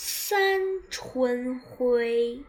三春晖。